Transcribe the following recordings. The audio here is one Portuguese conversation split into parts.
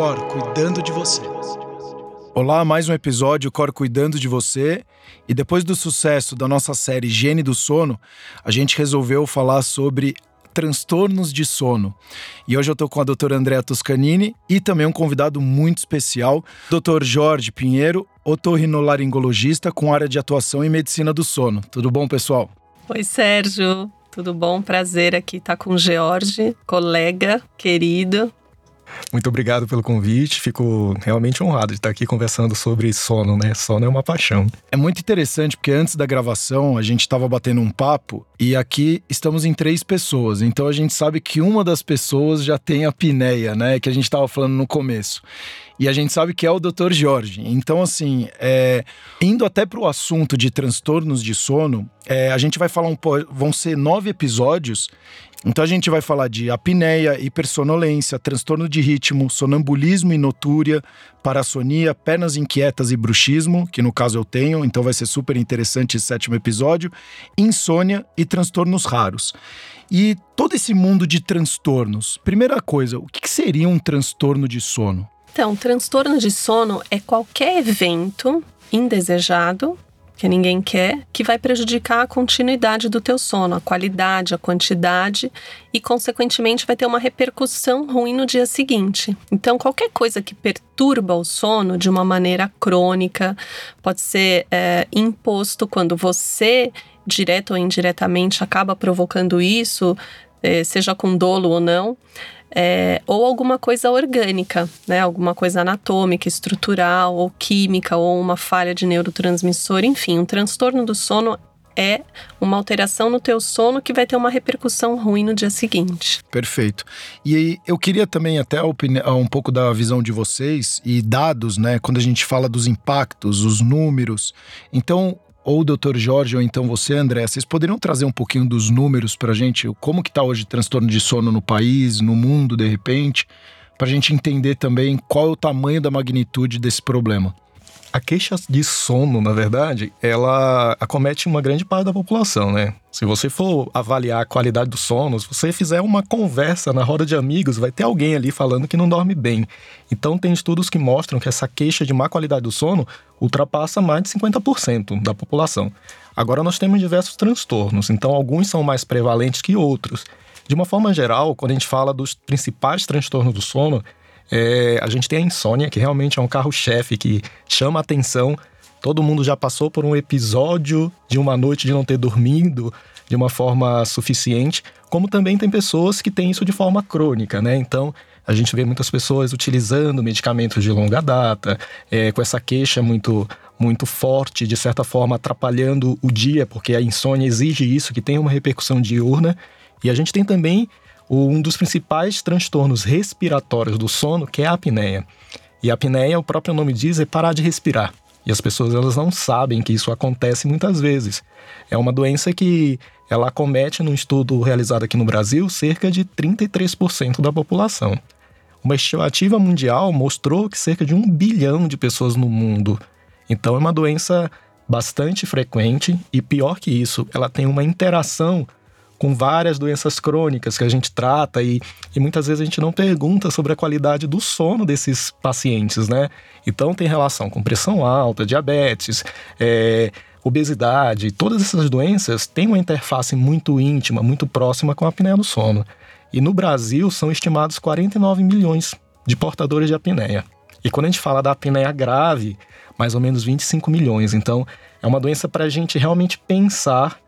Cor cuidando de você. Olá, mais um episódio Cor cuidando de você. E depois do sucesso da nossa série Higiene do Sono, a gente resolveu falar sobre transtornos de sono. E hoje eu estou com a doutora Andréa Toscanini e também um convidado muito especial, Dr. Jorge Pinheiro, otorrinolaringologista com área de atuação em medicina do sono. Tudo bom, pessoal? Oi, Sérgio. Tudo bom? Prazer aqui estar com o George, colega querido. Muito obrigado pelo convite. Fico realmente honrado de estar aqui conversando sobre sono, né? Sono é uma paixão. É muito interessante porque antes da gravação a gente estava batendo um papo e aqui estamos em três pessoas. Então a gente sabe que uma das pessoas já tem a pineia, né? Que a gente estava falando no começo. E a gente sabe que é o Dr. Jorge. Então, assim, é, indo até para o assunto de transtornos de sono, é, a gente vai falar um pouco. Vão ser nove episódios então a gente vai falar de apneia, hipersonolência, transtorno de ritmo, sonambulismo e notúria, parassonia, pernas inquietas e bruxismo, que no caso eu tenho, então vai ser super interessante esse sétimo episódio, insônia e transtornos raros. E todo esse mundo de transtornos. Primeira coisa, o que seria um transtorno de sono? Então, transtorno de sono é qualquer evento indesejado que ninguém quer, que vai prejudicar a continuidade do teu sono, a qualidade, a quantidade e, consequentemente, vai ter uma repercussão ruim no dia seguinte. Então, qualquer coisa que perturba o sono de uma maneira crônica pode ser é, imposto quando você, direto ou indiretamente, acaba provocando isso, seja com dolo ou não é, ou alguma coisa orgânica, né? Alguma coisa anatômica, estrutural, ou química, ou uma falha de neurotransmissor, enfim, um transtorno do sono é uma alteração no teu sono que vai ter uma repercussão ruim no dia seguinte. Perfeito. E eu queria também até um pouco da visão de vocês e dados, né? Quando a gente fala dos impactos, os números. Então, ou o Dr. Jorge, ou então você, André, vocês poderiam trazer um pouquinho dos números para a gente? Como que está hoje o transtorno de sono no país, no mundo, de repente? Para a gente entender também qual é o tamanho da magnitude desse problema. A queixa de sono, na verdade, ela acomete uma grande parte da população, né? Se você for avaliar a qualidade do sono, se você fizer uma conversa na roda de amigos, vai ter alguém ali falando que não dorme bem. Então, tem estudos que mostram que essa queixa de má qualidade do sono ultrapassa mais de 50% da população. Agora, nós temos diversos transtornos, então, alguns são mais prevalentes que outros. De uma forma geral, quando a gente fala dos principais transtornos do sono, é, a gente tem a insônia, que realmente é um carro-chefe que chama atenção. Todo mundo já passou por um episódio de uma noite de não ter dormido de uma forma suficiente, como também tem pessoas que têm isso de forma crônica, né? Então, a gente vê muitas pessoas utilizando medicamentos de longa data, é, com essa queixa muito muito forte, de certa forma atrapalhando o dia, porque a insônia exige isso, que tem uma repercussão diurna. E a gente tem também um dos principais transtornos respiratórios do sono, que é a apneia. E a apneia, o próprio nome diz, é parar de respirar. E as pessoas elas não sabem que isso acontece muitas vezes. É uma doença que ela acomete, num estudo realizado aqui no Brasil, cerca de 33% da população. Uma estimativa mundial mostrou que cerca de um bilhão de pessoas no mundo. Então é uma doença bastante frequente e pior que isso, ela tem uma interação com várias doenças crônicas que a gente trata e, e muitas vezes a gente não pergunta sobre a qualidade do sono desses pacientes, né? Então tem relação com pressão alta, diabetes, é, obesidade, todas essas doenças têm uma interface muito íntima, muito próxima com a apneia do sono. E no Brasil são estimados 49 milhões de portadores de apneia. E quando a gente fala da apneia grave, mais ou menos 25 milhões. Então, é uma doença para a gente realmente pensar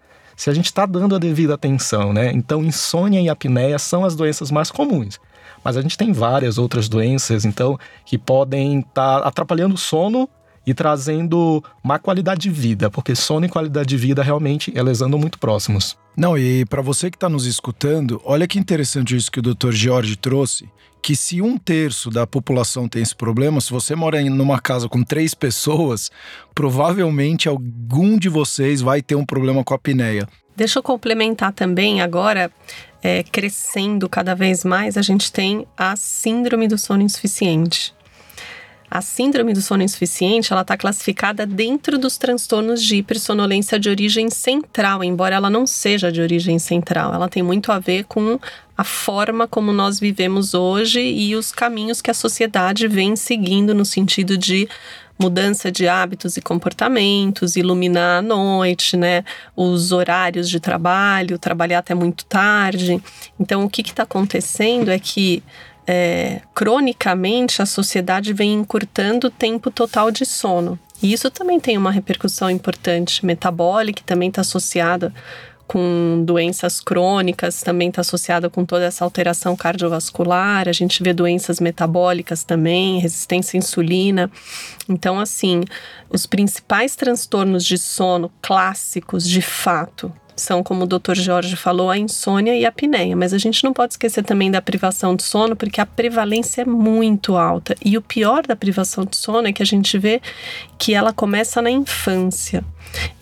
se a gente está dando a devida atenção, né? Então, insônia e apneia são as doenças mais comuns. Mas a gente tem várias outras doenças, então, que podem estar tá atrapalhando o sono e trazendo má qualidade de vida, porque sono e qualidade de vida realmente elas andam muito próximos. Não, e para você que está nos escutando, olha que interessante isso que o Dr. Jorge trouxe, que se um terço da população tem esse problema, se você mora em numa casa com três pessoas, provavelmente algum de vocês vai ter um problema com a apneia. Deixa eu complementar também agora, é, crescendo cada vez mais, a gente tem a síndrome do sono insuficiente. A síndrome do sono insuficiente, ela está classificada dentro dos transtornos de hipersonolência de origem central, embora ela não seja de origem central. Ela tem muito a ver com a forma como nós vivemos hoje e os caminhos que a sociedade vem seguindo no sentido de mudança de hábitos e comportamentos, iluminar a noite, né? Os horários de trabalho, trabalhar até muito tarde. Então, o que está acontecendo é que é, cronicamente a sociedade vem encurtando o tempo total de sono. E isso também tem uma repercussão importante metabólica, que também está associada com doenças crônicas, também está associada com toda essa alteração cardiovascular. A gente vê doenças metabólicas também, resistência à insulina. Então, assim, os principais transtornos de sono clássicos, de fato, são, como o Dr. Jorge falou, a insônia e a apneia. Mas a gente não pode esquecer também da privação de sono, porque a prevalência é muito alta. E o pior da privação de sono é que a gente vê que ela começa na infância.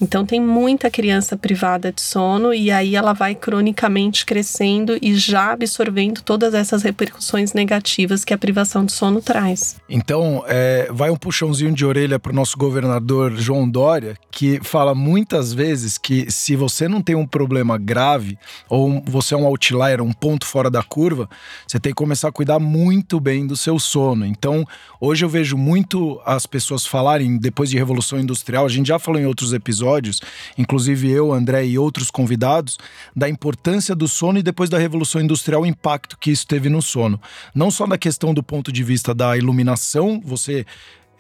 Então tem muita criança privada de sono e aí ela vai cronicamente crescendo e já absorvendo todas essas repercussões negativas que a privação de sono traz. Então é, vai um puxãozinho de orelha para o nosso governador João Dória, que fala muitas vezes que se você não tem um problema grave ou você é um outlier, um ponto fora da curva, você tem que começar a cuidar muito bem do seu sono. Então hoje eu vejo muito as pessoas falarem depois de revolução industrial, a gente já falou em outros episódios, inclusive eu, André e outros convidados, da importância do sono e depois da Revolução Industrial o impacto que isso teve no sono. Não só na questão do ponto de vista da iluminação, você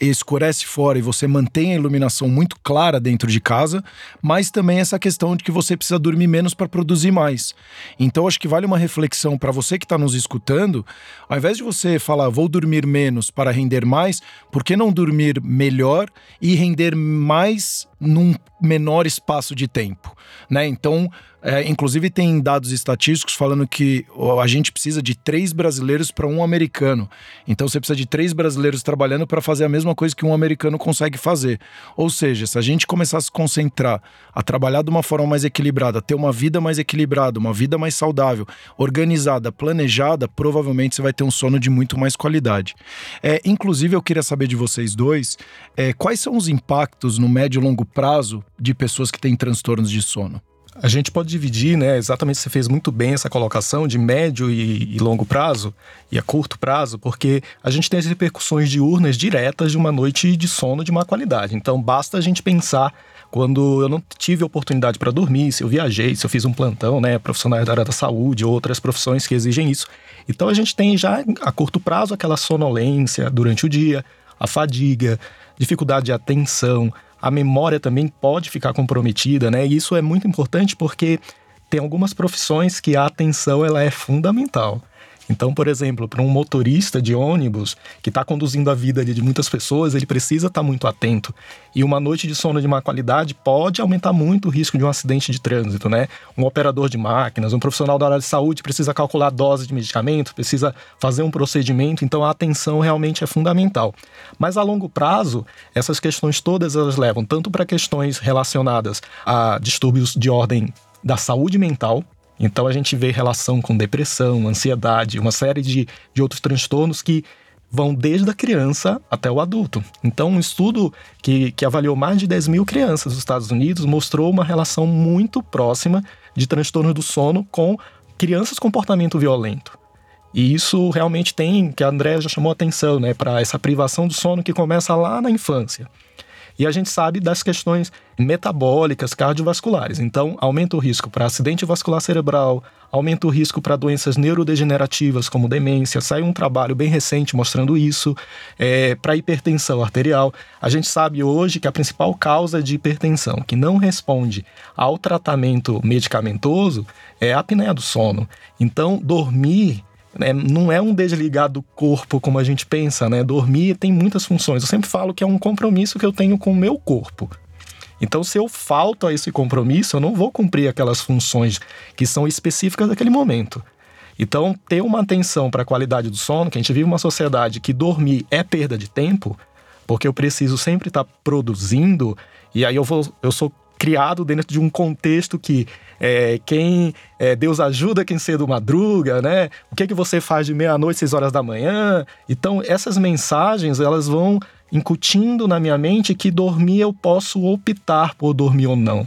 escurece fora e você mantém a iluminação muito clara dentro de casa, mas também essa questão de que você precisa dormir menos para produzir mais. Então acho que vale uma reflexão para você que está nos escutando, ao invés de você falar vou dormir menos para render mais, por que não dormir melhor e render mais num menor espaço de tempo, né? Então é, inclusive, tem dados estatísticos falando que a gente precisa de três brasileiros para um americano. Então, você precisa de três brasileiros trabalhando para fazer a mesma coisa que um americano consegue fazer. Ou seja, se a gente começar a se concentrar, a trabalhar de uma forma mais equilibrada, ter uma vida mais equilibrada, uma vida mais saudável, organizada, planejada, provavelmente você vai ter um sono de muito mais qualidade. É, inclusive, eu queria saber de vocês dois é, quais são os impactos no médio e longo prazo de pessoas que têm transtornos de sono. A gente pode dividir, né? Exatamente, você fez muito bem essa colocação de médio e, e, longo prazo e a curto prazo, porque a gente tem as repercussões diurnas diretas de uma noite de sono de má qualidade. Então, basta a gente pensar quando eu não tive oportunidade para dormir, se eu viajei, se eu fiz um plantão, né? Profissionais da área da saúde, outras profissões que exigem isso. Então, a gente tem já a curto prazo aquela sonolência durante o dia, a fadiga, dificuldade de atenção a memória também pode ficar comprometida, né? E isso é muito importante porque tem algumas profissões que a atenção ela é fundamental. Então, por exemplo, para um motorista de ônibus que está conduzindo a vida de muitas pessoas, ele precisa estar tá muito atento. E uma noite de sono de má qualidade pode aumentar muito o risco de um acidente de trânsito, né? Um operador de máquinas, um profissional da área de saúde precisa calcular a dose de medicamento, precisa fazer um procedimento, então a atenção realmente é fundamental. Mas a longo prazo, essas questões todas elas levam tanto para questões relacionadas a distúrbios de ordem da saúde mental, então a gente vê relação com depressão, ansiedade, uma série de, de outros transtornos que vão desde a criança até o adulto. Então, um estudo que, que avaliou mais de 10 mil crianças nos Estados Unidos mostrou uma relação muito próxima de transtorno do sono com crianças com comportamento violento. E isso realmente tem, que a André já chamou atenção, né, para essa privação do sono que começa lá na infância. E a gente sabe das questões metabólicas, cardiovasculares. Então, aumenta o risco para acidente vascular cerebral, aumenta o risco para doenças neurodegenerativas como demência. Saiu um trabalho bem recente mostrando isso. É, para hipertensão arterial, a gente sabe hoje que a principal causa de hipertensão que não responde ao tratamento medicamentoso é a apneia do sono. Então, dormir né, não é um desligar do corpo como a gente pensa, né? Dormir tem muitas funções. Eu sempre falo que é um compromisso que eu tenho com o meu corpo. Então, se eu falto a esse compromisso, eu não vou cumprir aquelas funções que são específicas daquele momento. Então, ter uma atenção para a qualidade do sono, que a gente vive uma sociedade que dormir é perda de tempo, porque eu preciso sempre estar tá produzindo, e aí eu, vou, eu sou criado dentro de um contexto que é, quem é, Deus ajuda quem cedo madruga, né? O que é que você faz de meia-noite, seis horas da manhã? Então, essas mensagens, elas vão incutindo na minha mente que dormir eu posso optar por dormir ou não.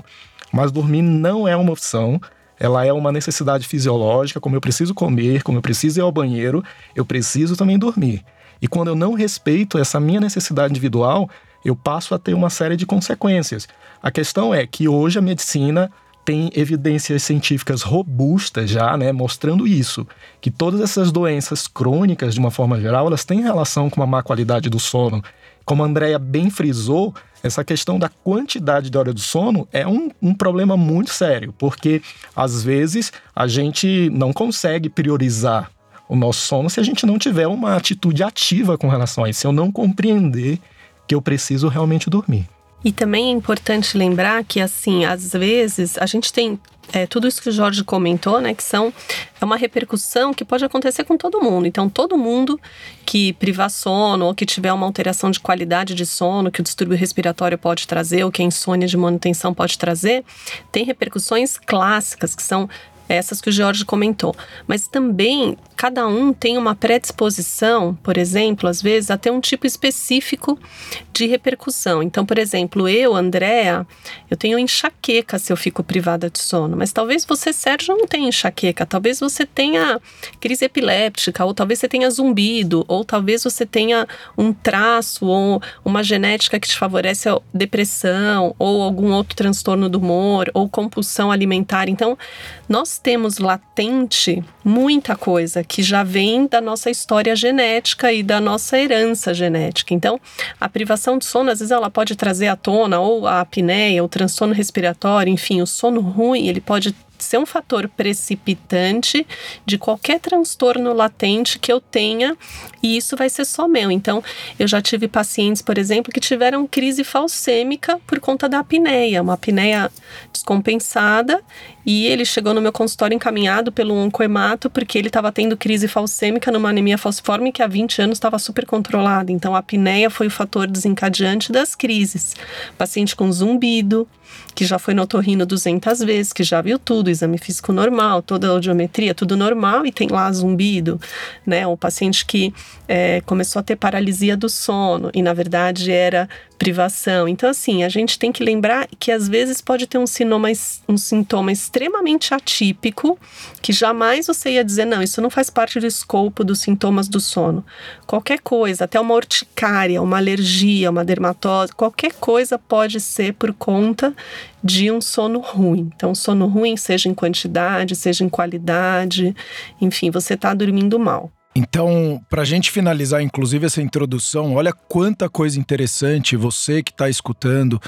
Mas dormir não é uma opção, ela é uma necessidade fisiológica, como eu preciso comer, como eu preciso ir ao banheiro, eu preciso também dormir. E quando eu não respeito essa minha necessidade individual, eu passo a ter uma série de consequências. A questão é que hoje a medicina tem evidências científicas robustas já, né, mostrando isso, que todas essas doenças crônicas, de uma forma geral, elas têm relação com uma má qualidade do sono. Como a Andrea bem frisou, essa questão da quantidade de hora de sono é um, um problema muito sério, porque às vezes a gente não consegue priorizar o nosso sono se a gente não tiver uma atitude ativa com relação a isso, se eu não compreender que eu preciso realmente dormir. E também é importante lembrar que, assim, às vezes a gente tem é, tudo isso que o Jorge comentou, né, que são é uma repercussão que pode acontecer com todo mundo. Então, todo mundo que privar sono ou que tiver uma alteração de qualidade de sono que o distúrbio respiratório pode trazer ou que a insônia de manutenção pode trazer, tem repercussões clássicas que são essas que o Jorge comentou. Mas também cada um tem uma predisposição, por exemplo, às vezes, a ter um tipo específico de repercussão. Então, por exemplo, eu, Andréa, eu tenho enxaqueca se eu fico privada de sono, mas talvez você, Sérgio, não tenha enxaqueca, talvez você tenha crise epiléptica, ou talvez você tenha zumbido, ou talvez você tenha um traço ou uma genética que te favorece a depressão, ou algum outro transtorno do humor, ou compulsão alimentar. Então, nós temos latente muita coisa que já vem da nossa história genética e da nossa herança genética. Então, a privação de sono, às vezes, ela pode trazer à tona ou a apneia, o transtorno respiratório, enfim, o sono ruim, ele pode ser um fator precipitante de qualquer transtorno latente que eu tenha, e isso vai ser só meu. Então, eu já tive pacientes, por exemplo, que tiveram crise falsêmica por conta da apneia, uma apneia descompensada, e ele chegou no meu consultório encaminhado pelo oncoemato porque ele estava tendo crise falsêmica numa anemia falciforme que há 20 anos estava super controlada. Então, a apneia foi o fator desencadeante das crises. Paciente com zumbido, que já foi no otorrino 200 vezes, que já viu tudo, exame físico normal, toda a audiometria, tudo normal, e tem lá zumbido, né? O paciente que é, começou a ter paralisia do sono, e na verdade era privação. Então, assim, a gente tem que lembrar que às vezes pode ter um sintoma, um sintoma extremamente atípico, que jamais você ia dizer, não, isso não faz parte do escopo dos sintomas do sono. Qualquer coisa, até uma urticária, uma alergia, uma dermatose, qualquer coisa pode ser por conta de um sono ruim. Então, sono ruim, seja em quantidade, seja em qualidade, enfim, você está dormindo mal. Então, para a gente finalizar, inclusive, essa introdução, olha quanta coisa interessante você que está escutando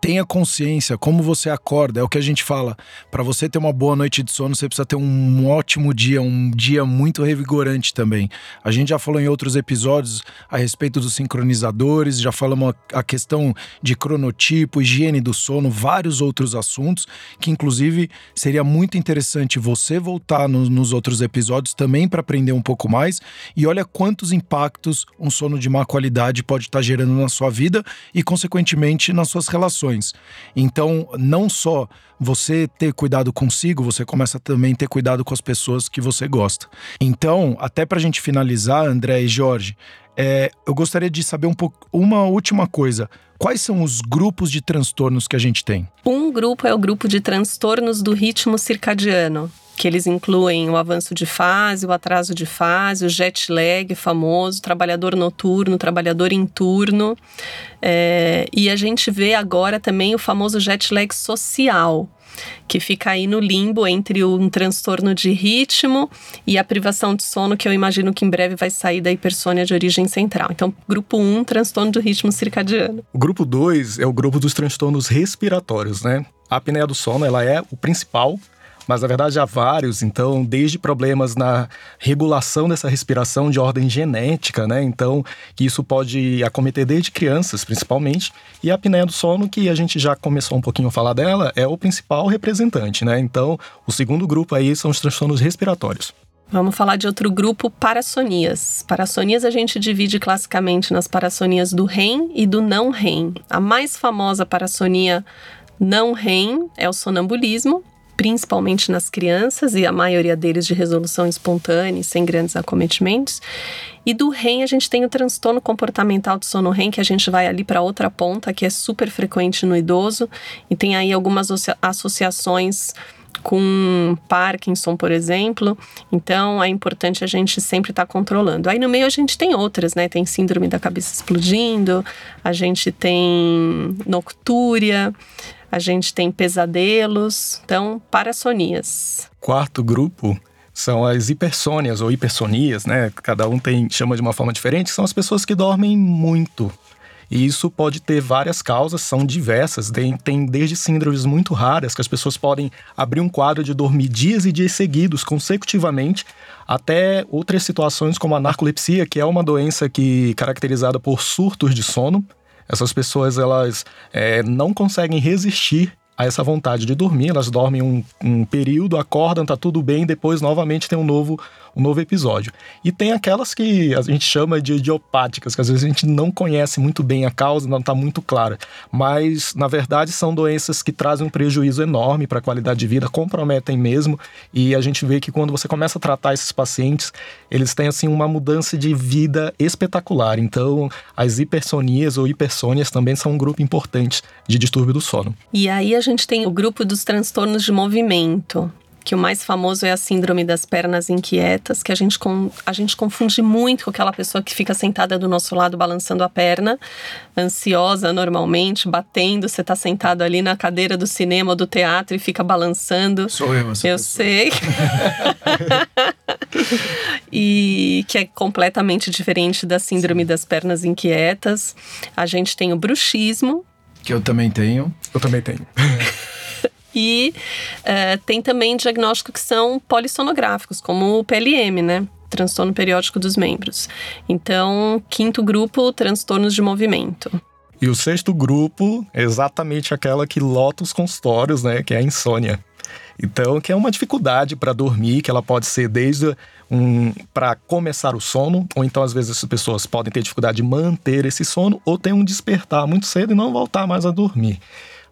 tenha consciência como você acorda. É o que a gente fala. Para você ter uma boa noite de sono, você precisa ter um ótimo dia, um dia muito revigorante também. A gente já falou em outros episódios a respeito dos sincronizadores, já falamos a questão de cronotipo, higiene do sono, vários outros assuntos que, inclusive, seria muito interessante você voltar no, nos outros episódios também para aprender um pouco mais. E olha quantos impactos um sono de má qualidade pode estar tá gerando na sua vida e, consequentemente, nas suas relações. Então, não só você ter cuidado consigo, você começa também a ter cuidado com as pessoas que você gosta. Então, até para a gente finalizar, André e Jorge, é, eu gostaria de saber um pouco uma última coisa. Quais são os grupos de transtornos que a gente tem? Um grupo é o grupo de transtornos do ritmo circadiano que eles incluem o avanço de fase, o atraso de fase, o jet lag famoso, trabalhador noturno, trabalhador em turno. É, e a gente vê agora também o famoso jet lag social, que fica aí no limbo entre um transtorno de ritmo e a privação de sono, que eu imagino que em breve vai sair da hipersônia de origem central. Então, grupo 1, um, transtorno do ritmo circadiano. O grupo 2 é o grupo dos transtornos respiratórios, né? A apneia do sono, ela é o principal mas na verdade há vários, então, desde problemas na regulação dessa respiração de ordem genética, né? Então, que isso pode acometer desde crianças, principalmente, e a apneia do sono, que a gente já começou um pouquinho a falar dela, é o principal representante, né? Então, o segundo grupo aí são os transtornos respiratórios. Vamos falar de outro grupo, parassonias. Parassonias a gente divide classicamente nas parassonias do REM e do não REM. A mais famosa parassonia não REM é o sonambulismo, principalmente nas crianças, e a maioria deles de resolução espontânea, sem grandes acometimentos. E do REM, a gente tem o transtorno comportamental do sono REM, que a gente vai ali para outra ponta, que é super frequente no idoso, e tem aí algumas associações com Parkinson, por exemplo. Então é importante a gente sempre estar tá controlando. Aí no meio a gente tem outras, né? Tem síndrome da cabeça explodindo, a gente tem noctúria, a gente tem pesadelos, então parassonias. Quarto grupo são as hipersônias ou hipersonias, né? Cada um tem chama de uma forma diferente, são as pessoas que dormem muito. E isso pode ter várias causas, são diversas. Tem, tem desde síndromes muito raras, que as pessoas podem abrir um quadro de dormir dias e dias seguidos, consecutivamente, até outras situações como a narcolepsia, que é uma doença que caracterizada por surtos de sono. Essas pessoas elas é, não conseguem resistir a essa vontade de dormir, elas dormem um, um período, acordam, tá tudo bem, depois novamente tem um novo um novo episódio. E tem aquelas que a gente chama de idiopáticas, que às vezes a gente não conhece muito bem a causa, não está muito clara. Mas, na verdade, são doenças que trazem um prejuízo enorme para a qualidade de vida, comprometem mesmo. E a gente vê que quando você começa a tratar esses pacientes, eles têm assim uma mudança de vida espetacular. Então, as hipersonias ou hipersônias também são um grupo importante de distúrbio do sono. E aí a gente tem o grupo dos transtornos de movimento, que o mais famoso é a síndrome das pernas inquietas, que a gente, com, a gente confunde muito com aquela pessoa que fica sentada do nosso lado balançando a perna, ansiosa normalmente, batendo. Você está sentado ali na cadeira do cinema ou do teatro e fica balançando. Sou eu, essa Eu pessoa. sei. e que é completamente diferente da síndrome das pernas inquietas. A gente tem o bruxismo. Que eu também tenho. Eu também tenho. E uh, tem também diagnósticos que são polissonográficos, como o PLM, né? Transtorno periódico dos membros. Então, quinto grupo, transtornos de movimento. E o sexto grupo é exatamente aquela que lota os consultórios, né? Que é a insônia. Então, que é uma dificuldade para dormir, que ela pode ser desde um para começar o sono, ou então às vezes as pessoas podem ter dificuldade de manter esse sono, ou ter um despertar muito cedo e não voltar mais a dormir.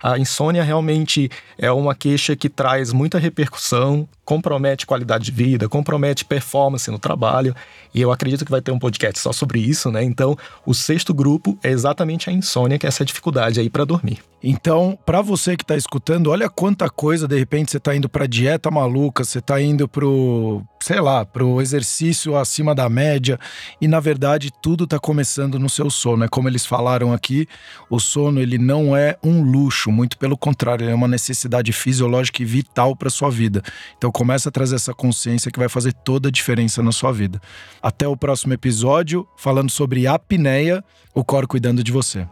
A insônia realmente é uma queixa que traz muita repercussão, compromete qualidade de vida, compromete performance no trabalho, e eu acredito que vai ter um podcast só sobre isso, né? Então, o sexto grupo é exatamente a insônia, que é essa dificuldade aí para dormir. Então, para você que está escutando, olha quanta coisa, de repente você está indo para dieta maluca, você está indo pro, sei lá, pro exercício acima da média, e na verdade tudo está começando no seu sono. É como eles falaram aqui, o sono ele não é um luxo, muito pelo contrário, ele é uma necessidade fisiológica e vital para sua vida. Então começa a trazer essa consciência que vai fazer toda a diferença na sua vida. Até o próximo episódio, falando sobre apneia, o cor cuidando de você.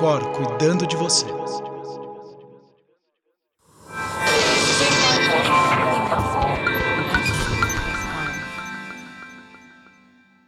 Cuidando de você.